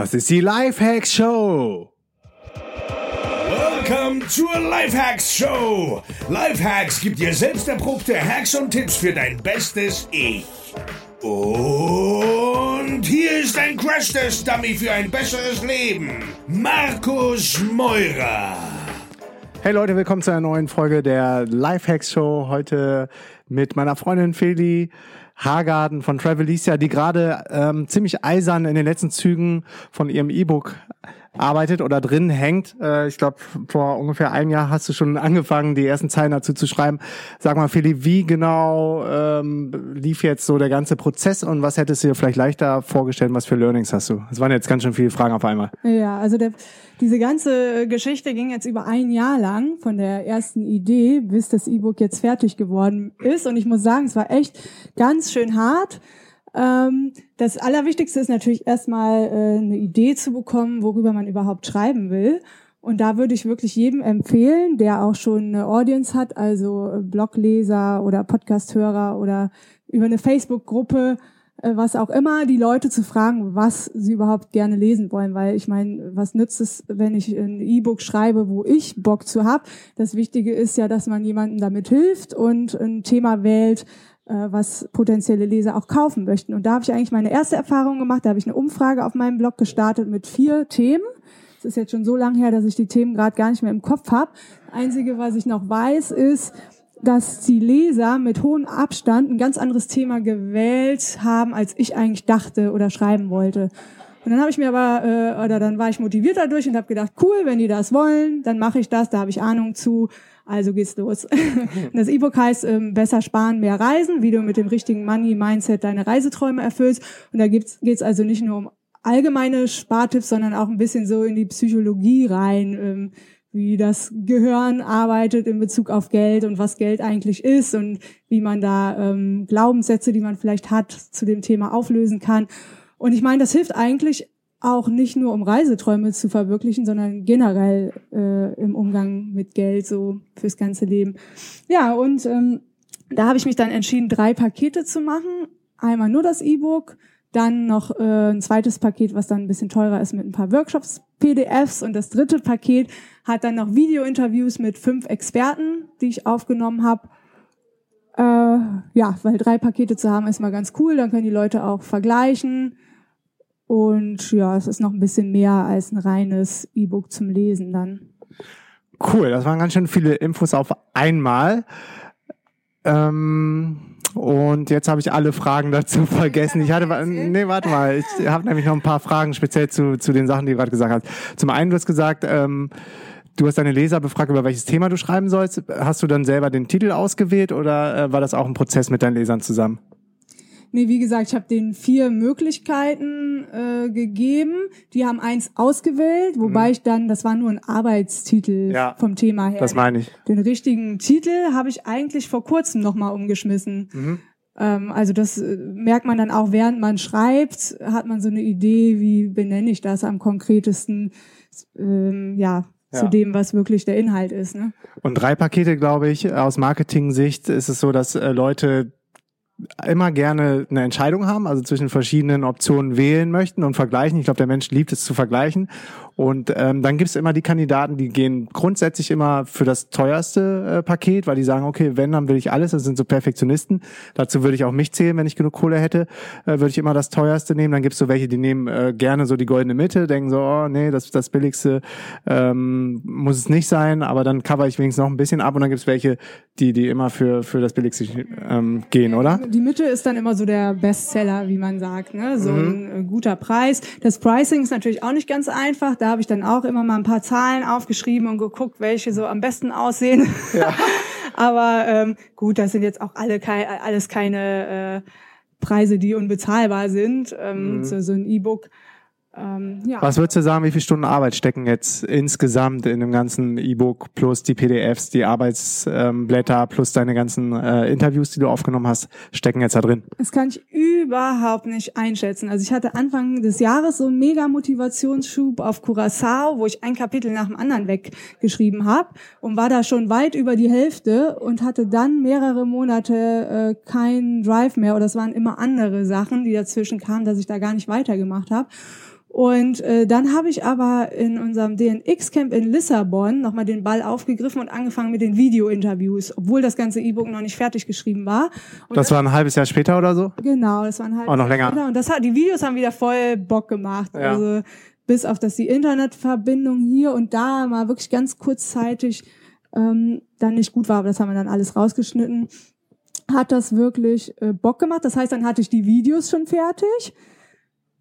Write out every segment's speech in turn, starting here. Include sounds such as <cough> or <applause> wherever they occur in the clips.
Das ist die Lifehacks Show. Welcome zur Lifehacks Show. Lifehacks gibt dir selbst erprobte Hacks und Tipps für dein bestes Ich. Und hier ist ein Crash-Test-Dummy für ein besseres Leben. Markus Meurer. Hey Leute, willkommen zu einer neuen Folge der Lifehacks Show. Heute mit meiner Freundin Feli Hagarden von Travelicia, die gerade ähm, ziemlich eisern in den letzten Zügen von ihrem E-Book arbeitet oder drin hängt. Äh, ich glaube, vor ungefähr einem Jahr hast du schon angefangen, die ersten Zeilen dazu zu schreiben. Sag mal, Feli, wie genau ähm, lief jetzt so der ganze Prozess und was hättest du dir vielleicht leichter vorgestellt? Was für Learnings hast du? Es waren jetzt ganz schön viele Fragen auf einmal. Ja, also der, diese ganze Geschichte ging jetzt über ein Jahr lang von der ersten Idee, bis das E-Book jetzt fertig geworden ist. Und ich muss sagen, es war echt ganz schön hart. Ähm, das Allerwichtigste ist natürlich erstmal äh, eine Idee zu bekommen, worüber man überhaupt schreiben will. Und da würde ich wirklich jedem empfehlen, der auch schon eine Audience hat, also Blogleser oder Podcasthörer oder über eine Facebook-Gruppe, äh, was auch immer, die Leute zu fragen, was sie überhaupt gerne lesen wollen. Weil ich meine, was nützt es, wenn ich ein E-Book schreibe, wo ich Bock zu hab? Das Wichtige ist ja, dass man jemandem damit hilft und ein Thema wählt, äh, was potenzielle Leser auch kaufen möchten. Und da habe ich eigentlich meine erste Erfahrung gemacht. Da habe ich eine Umfrage auf meinem Blog gestartet mit vier Themen. Es ist jetzt schon so lange her, dass ich die Themen gerade gar nicht mehr im Kopf habe. Einzige, was ich noch weiß, ist, dass die Leser mit hohem Abstand ein ganz anderes Thema gewählt haben, als ich eigentlich dachte oder schreiben wollte. Und dann habe ich mir aber, äh, oder dann war ich motiviert dadurch und habe gedacht, cool, wenn die das wollen, dann mache ich das, da habe ich Ahnung zu. Also geht's los. <laughs> das E-Book heißt ähm, Besser sparen, mehr reisen, wie du mit dem richtigen Money-Mindset deine Reiseträume erfüllst. Und da geht's, geht's also nicht nur um allgemeine Spartipps, sondern auch ein bisschen so in die Psychologie rein, ähm, wie das Gehirn arbeitet in Bezug auf Geld und was Geld eigentlich ist und wie man da ähm, Glaubenssätze, die man vielleicht hat, zu dem Thema auflösen kann. Und ich meine, das hilft eigentlich auch nicht nur um Reiseträume zu verwirklichen, sondern generell äh, im Umgang mit Geld so fürs ganze Leben. Ja, und ähm, da habe ich mich dann entschieden, drei Pakete zu machen. Einmal nur das E-Book, dann noch äh, ein zweites Paket, was dann ein bisschen teurer ist mit ein paar Workshops, PDFs und das dritte Paket hat dann noch Video-Interviews mit fünf Experten, die ich aufgenommen habe. Äh, ja, weil drei Pakete zu haben ist mal ganz cool, dann können die Leute auch vergleichen und ja, es ist noch ein bisschen mehr als ein reines E-Book zum Lesen dann. Cool, das waren ganz schön viele Infos auf einmal. Ähm, und jetzt habe ich alle Fragen dazu vergessen. Ich hatte, nee, warte mal, ich habe nämlich noch ein paar Fragen speziell zu, zu den Sachen, die du gerade gesagt hast. Zum einen, du hast gesagt, ähm, du hast deine Leser befragt, über welches Thema du schreiben sollst. Hast du dann selber den Titel ausgewählt oder äh, war das auch ein Prozess mit deinen Lesern zusammen? Nee, wie gesagt, ich habe denen vier Möglichkeiten äh, gegeben. Die haben eins ausgewählt, wobei mhm. ich dann, das war nur ein Arbeitstitel ja, vom Thema her. Das meine ich. Den richtigen Titel habe ich eigentlich vor kurzem nochmal umgeschmissen. Mhm. Ähm, also das äh, merkt man dann auch, während man schreibt, hat man so eine Idee, wie benenne ich das am konkretesten, ähm, ja, zu dem, was wirklich der Inhalt ist. Ne? Und drei Pakete, glaube ich, aus Marketing-Sicht ist es so, dass äh, Leute immer gerne eine Entscheidung haben, also zwischen verschiedenen Optionen wählen möchten und vergleichen. Ich glaube, der Mensch liebt es zu vergleichen. Und ähm, dann gibt es immer die Kandidaten, die gehen grundsätzlich immer für das teuerste äh, Paket, weil die sagen, okay, wenn, dann will ich alles. Das sind so Perfektionisten. Dazu würde ich auch mich zählen, wenn ich genug Kohle hätte, äh, würde ich immer das teuerste nehmen. Dann gibt es so welche, die nehmen äh, gerne so die goldene Mitte, denken so, oh nee, das das billigste ähm, muss es nicht sein, aber dann cover ich wenigstens noch ein bisschen ab. Und dann gibt es welche, die die immer für für das billigste ähm, gehen, oder? Die Mitte ist dann immer so der Bestseller, wie man sagt, ne? so mhm. ein äh, guter Preis. Das Pricing ist natürlich auch nicht ganz einfach. Da habe ich dann auch immer mal ein paar Zahlen aufgeschrieben und geguckt, welche so am besten aussehen. Ja. <laughs> Aber ähm, gut, das sind jetzt auch alle kei alles keine äh, Preise, die unbezahlbar sind. Ähm, mhm. so, so ein E-Book ähm, ja. Was würdest du sagen, wie viele Stunden Arbeit stecken jetzt insgesamt in dem ganzen E-Book plus die PDFs, die Arbeitsblätter plus deine ganzen äh, Interviews, die du aufgenommen hast, stecken jetzt da drin? Das kann ich überhaupt nicht einschätzen. Also ich hatte Anfang des Jahres so einen mega Motivationsschub auf Curacao, wo ich ein Kapitel nach dem anderen weggeschrieben habe und war da schon weit über die Hälfte und hatte dann mehrere Monate äh, keinen Drive mehr oder es waren immer andere Sachen, die dazwischen kamen, dass ich da gar nicht weitergemacht habe. Und äh, dann habe ich aber in unserem DNX-Camp in Lissabon nochmal den Ball aufgegriffen und angefangen mit den Video-Interviews, obwohl das ganze E-Book noch nicht fertig geschrieben war. Und Das war ein halbes Jahr später oder so? Genau, das waren halt. Auch noch länger. Und das hat, die Videos haben wieder voll Bock gemacht. Ja. Also bis auf dass die Internetverbindung hier und da mal wirklich ganz kurzzeitig ähm, dann nicht gut war, aber das haben wir dann alles rausgeschnitten, hat das wirklich äh, Bock gemacht. Das heißt, dann hatte ich die Videos schon fertig,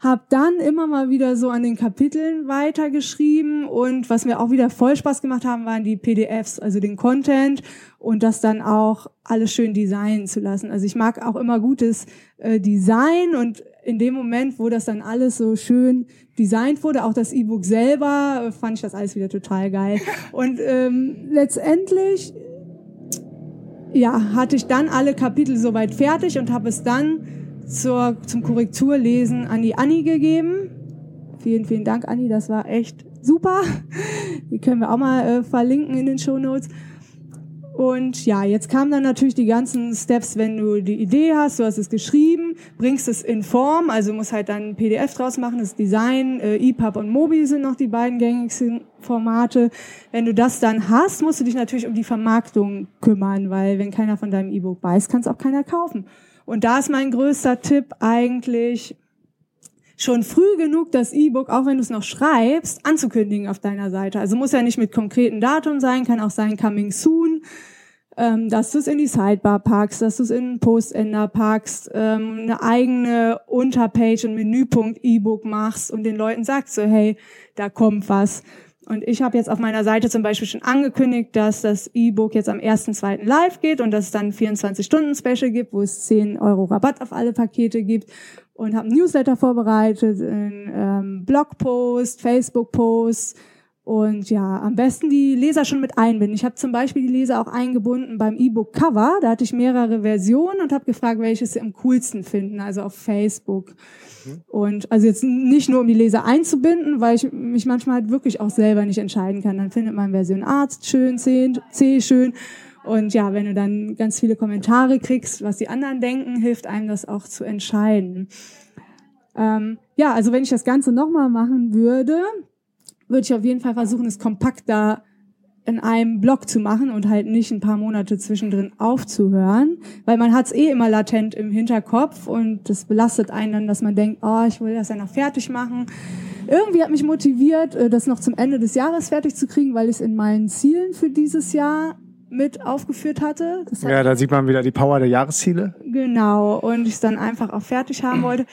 hab dann immer mal wieder so an den Kapiteln weitergeschrieben und was mir auch wieder voll Spaß gemacht haben, waren die PDFs, also den Content und das dann auch alles schön designen zu lassen. Also ich mag auch immer gutes äh, Design und in dem Moment, wo das dann alles so schön designt wurde, auch das E-Book selber, äh, fand ich das alles wieder total geil. Und ähm, letztendlich ja, hatte ich dann alle Kapitel soweit fertig und habe es dann zur, zum Korrekturlesen an die Anni gegeben. Vielen, vielen Dank, Anni, das war echt super. <laughs> Die können wir auch mal äh, verlinken in den Show Notes. Und ja, jetzt kamen dann natürlich die ganzen Steps, wenn du die Idee hast, du hast es geschrieben, bringst es in Form, also musst halt dann PDF draus machen, das Design, äh, EPUB und Mobi sind noch die beiden gängigsten Formate. Wenn du das dann hast, musst du dich natürlich um die Vermarktung kümmern, weil wenn keiner von deinem E-Book weiß, kann es auch keiner kaufen. Und da ist mein größter Tipp eigentlich, schon früh genug das E-Book, auch wenn du es noch schreibst, anzukündigen auf deiner Seite. Also muss ja nicht mit konkreten Datum sein, kann auch sein coming soon, ähm, dass du es in die Sidebar packst, dass du es in den Postender packst, ähm, eine eigene Unterpage, ein Menüpunkt E-Book machst und den Leuten sagst so, hey, da kommt was. Und ich habe jetzt auf meiner Seite zum Beispiel schon angekündigt, dass das E-Book jetzt am 1.2. live geht und dass es dann 24-Stunden-Special gibt, wo es 10 Euro Rabatt auf alle Pakete gibt und habe einen Newsletter vorbereitet, einen ähm, Blogpost, Facebook-Post und ja, am besten die Leser schon mit einbinden. Ich habe zum Beispiel die Leser auch eingebunden beim E-Book-Cover. Da hatte ich mehrere Versionen und habe gefragt, welches sie am coolsten finden, also auf Facebook. Und also jetzt nicht nur, um die Leser einzubinden, weil ich mich manchmal halt wirklich auch selber nicht entscheiden kann. Dann findet man Version A schön, C, C schön. Und ja, wenn du dann ganz viele Kommentare kriegst, was die anderen denken, hilft einem das auch zu entscheiden. Ähm, ja, also wenn ich das Ganze nochmal machen würde, würde ich auf jeden Fall versuchen, es kompakt da in einem Blog zu machen und halt nicht ein paar Monate zwischendrin aufzuhören, weil man hat es eh immer latent im Hinterkopf und das belastet einen dann, dass man denkt, oh, ich will das ja noch fertig machen. Irgendwie hat mich motiviert, äh, das noch zum Ende des Jahres fertig zu kriegen, weil ich es in meinen Zielen für dieses Jahr mit aufgeführt hatte. Das Ja, da sieht man wieder die Power der Jahresziele. Genau, und ich es dann einfach auch fertig haben wollte.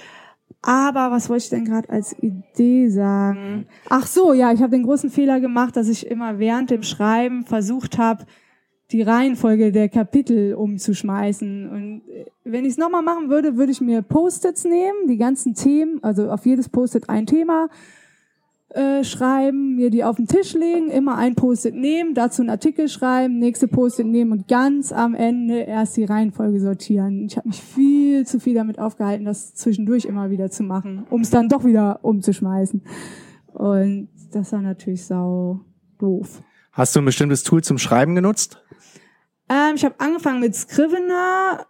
Aber was wollte ich denn gerade als Idee sagen? Ach so, ja, ich habe den großen Fehler gemacht, dass ich immer während dem Schreiben versucht habe, die Reihenfolge der Kapitel umzuschmeißen. Und äh, wenn ich es nochmal machen würde, würde ich mir Post-its nehmen, die ganzen Themen, also auf jedes Post-it ein Thema äh, schreiben, mir die auf den Tisch legen, immer ein Post-it nehmen, dazu einen Artikel schreiben, nächste Post-it nehmen und ganz am Ende erst die Reihenfolge sortieren. Ich habe mich viel zu viel damit aufgehalten, das zwischendurch immer wieder zu machen, um es dann doch wieder umzuschmeißen. Und das war natürlich sau doof. Hast du ein bestimmtes Tool zum Schreiben genutzt? Ähm, ich habe angefangen mit Scrivener,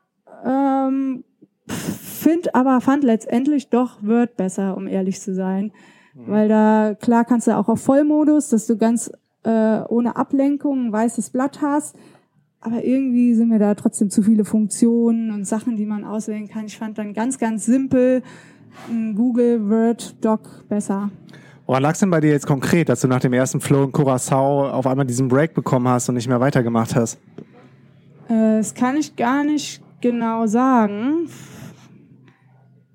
ähm, find aber fand letztendlich doch Word besser, um ehrlich zu sein. Weil da, klar kannst du auch auf Vollmodus, dass du ganz äh, ohne Ablenkung ein weißes Blatt hast. Aber irgendwie sind mir da trotzdem zu viele Funktionen und Sachen, die man auswählen kann. Ich fand dann ganz, ganz simpel ein Google Word Doc besser. Woran lag es denn bei dir jetzt konkret, dass du nach dem ersten Flow in Curacao auf einmal diesen Break bekommen hast und nicht mehr weitergemacht hast? Äh, das kann ich gar nicht genau sagen.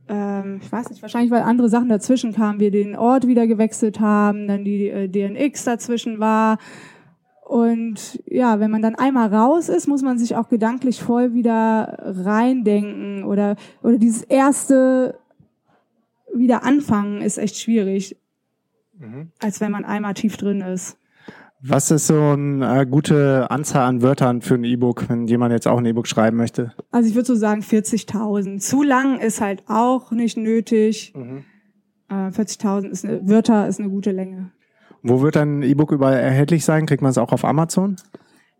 Ähm, ich weiß nicht, wahrscheinlich, weil andere Sachen dazwischen kamen, wir den Ort wieder gewechselt haben, dann die äh, DNX dazwischen war. Und ja, wenn man dann einmal raus ist, muss man sich auch gedanklich voll wieder reindenken oder, oder dieses erste wieder anfangen ist echt schwierig, als wenn man einmal tief drin ist. Was ist so eine äh, gute Anzahl an Wörtern für ein E-Book, wenn jemand jetzt auch ein E-Book schreiben möchte? Also ich würde so sagen 40.000. Zu lang ist halt auch nicht nötig. Äh, 40.000 ist eine, Wörter ist eine gute Länge. Wo wird dein E-Book überall erhältlich sein? Kriegt man es auch auf Amazon?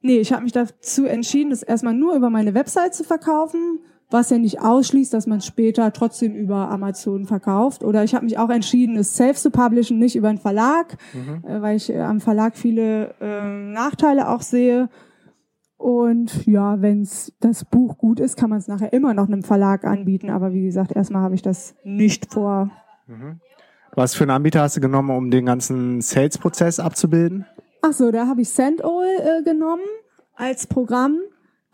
Nee, ich habe mich dazu entschieden, das erstmal nur über meine Website zu verkaufen. Was ja nicht ausschließt, dass man später trotzdem über Amazon verkauft. Oder ich habe mich auch entschieden, es selbst zu publishen, nicht über einen Verlag, mhm. äh, weil ich äh, am Verlag viele äh, Nachteile auch sehe. Und ja, wenn das Buch gut ist, kann man es nachher immer noch einem Verlag anbieten. Aber wie gesagt, erstmal habe ich das nicht vor. Mhm. Was für einen Anbieter hast du genommen, um den ganzen Sales-Prozess abzubilden? Ach so, da habe ich Sendall äh, genommen als Programm.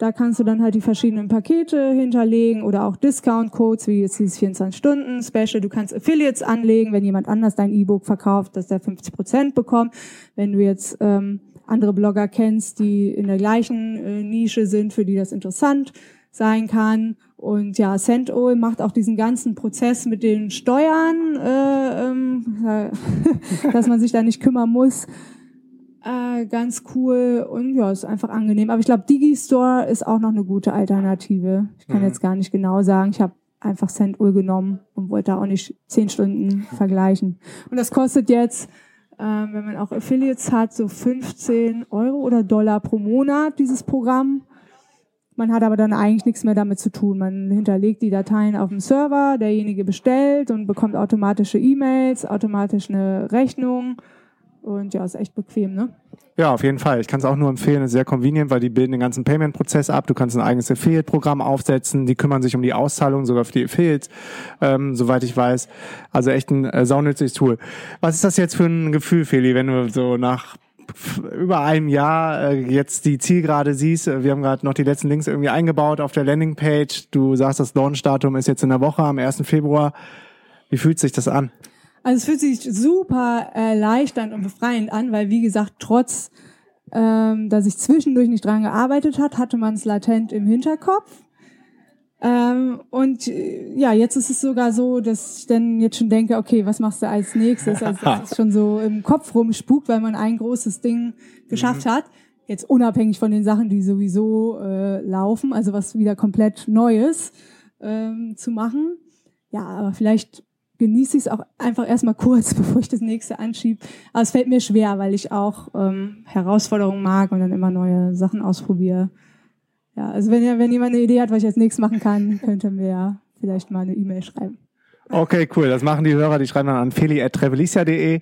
Da kannst du dann halt die verschiedenen Pakete hinterlegen oder auch Discount-Codes, wie jetzt dieses 24-Stunden-Special. Du kannst Affiliates anlegen, wenn jemand anders dein E-Book verkauft, dass der 50 Prozent bekommt. Wenn du jetzt ähm, andere Blogger kennst, die in der gleichen äh, Nische sind, für die das interessant sein kann. Und ja, Sendol macht auch diesen ganzen Prozess mit den Steuern, äh, ähm, <laughs> dass man sich da nicht kümmern muss. Äh, ganz cool und ja, ist einfach angenehm. Aber ich glaube, Digistore ist auch noch eine gute Alternative. Ich kann mhm. jetzt gar nicht genau sagen. Ich habe einfach Centul genommen und wollte da auch nicht zehn Stunden vergleichen. Und das kostet jetzt, äh, wenn man auch Affiliates hat, so 15 Euro oder Dollar pro Monat, dieses Programm. Man hat aber dann eigentlich nichts mehr damit zu tun. Man hinterlegt die Dateien auf dem Server, derjenige bestellt und bekommt automatische E-Mails, automatisch eine Rechnung und ja, ist echt bequem, ne? Ja, auf jeden Fall. Ich kann es auch nur empfehlen, ist sehr convenient, weil die bilden den ganzen Payment-Prozess ab. Du kannst ein eigenes Affiliate-Programm aufsetzen, die kümmern sich um die Auszahlung, sogar für die Affiliates, ähm, soweit ich weiß. Also echt ein äh, saunützliches Tool. Was ist das jetzt für ein Gefühl, Feli, wenn du so nach über einem Jahr äh, jetzt die Zielgerade siehst. Wir haben gerade noch die letzten Links irgendwie eingebaut auf der Landingpage. Du sagst, das Launch-Datum ist jetzt in der Woche am 1. Februar. Wie fühlt sich das an? Also es fühlt sich super erleichternd und befreiend an, weil wie gesagt, trotz ähm, dass ich zwischendurch nicht dran gearbeitet hat, hatte man es latent im Hinterkopf. Ähm, und äh, ja, jetzt ist es sogar so, dass ich dann jetzt schon denke, okay, was machst du als nächstes? Also das ist <laughs> schon so im Kopf rumspukt, weil man ein großes Ding geschafft mhm. hat. Jetzt unabhängig von den Sachen, die sowieso äh, laufen, also was wieder komplett Neues ähm, zu machen. Ja, aber vielleicht genieße ich es auch einfach erstmal kurz, <laughs> bevor ich das nächste anschiebe. Aber es fällt mir schwer, weil ich auch ähm, Herausforderungen mag und dann immer neue Sachen ausprobiere. Ja, also wenn, wenn jemand eine Idee hat, was ich als nächstes machen kann, <laughs> könnte mir ja vielleicht mal eine E-Mail schreiben. Okay, cool. Das machen die Hörer, die schreiben dann an feli.trevelicia.de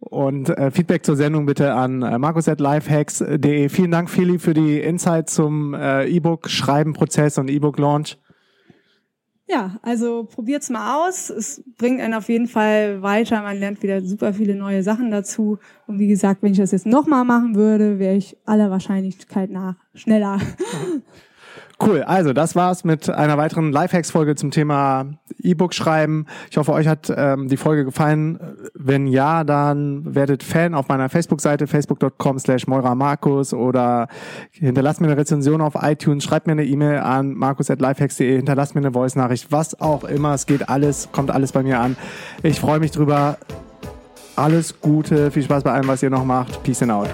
und äh, Feedback zur Sendung bitte an äh, markus.lifehacks.de. Vielen Dank, Feli, für die Insights zum äh, E-Book-Schreiben-Prozess und E-Book-Launch. Ja, also probiert's mal aus. Es bringt einen auf jeden Fall weiter. Man lernt wieder super viele neue Sachen dazu. Und wie gesagt, wenn ich das jetzt nochmal machen würde, wäre ich aller Wahrscheinlichkeit nach schneller. <laughs> Cool, also das war's mit einer weiteren Lifehacks-Folge zum Thema E-Book schreiben. Ich hoffe, euch hat ähm, die Folge gefallen. Wenn ja, dann werdet Fan auf meiner Facebook-Seite facebook.com slash Markus oder hinterlasst mir eine Rezension auf iTunes, schreibt mir eine E-Mail an markus.lifehacks.de, hinterlasst mir eine Voice-Nachricht, was auch immer. Es geht alles, kommt alles bei mir an. Ich freue mich drüber. Alles Gute, viel Spaß bei allem, was ihr noch macht. Peace and out.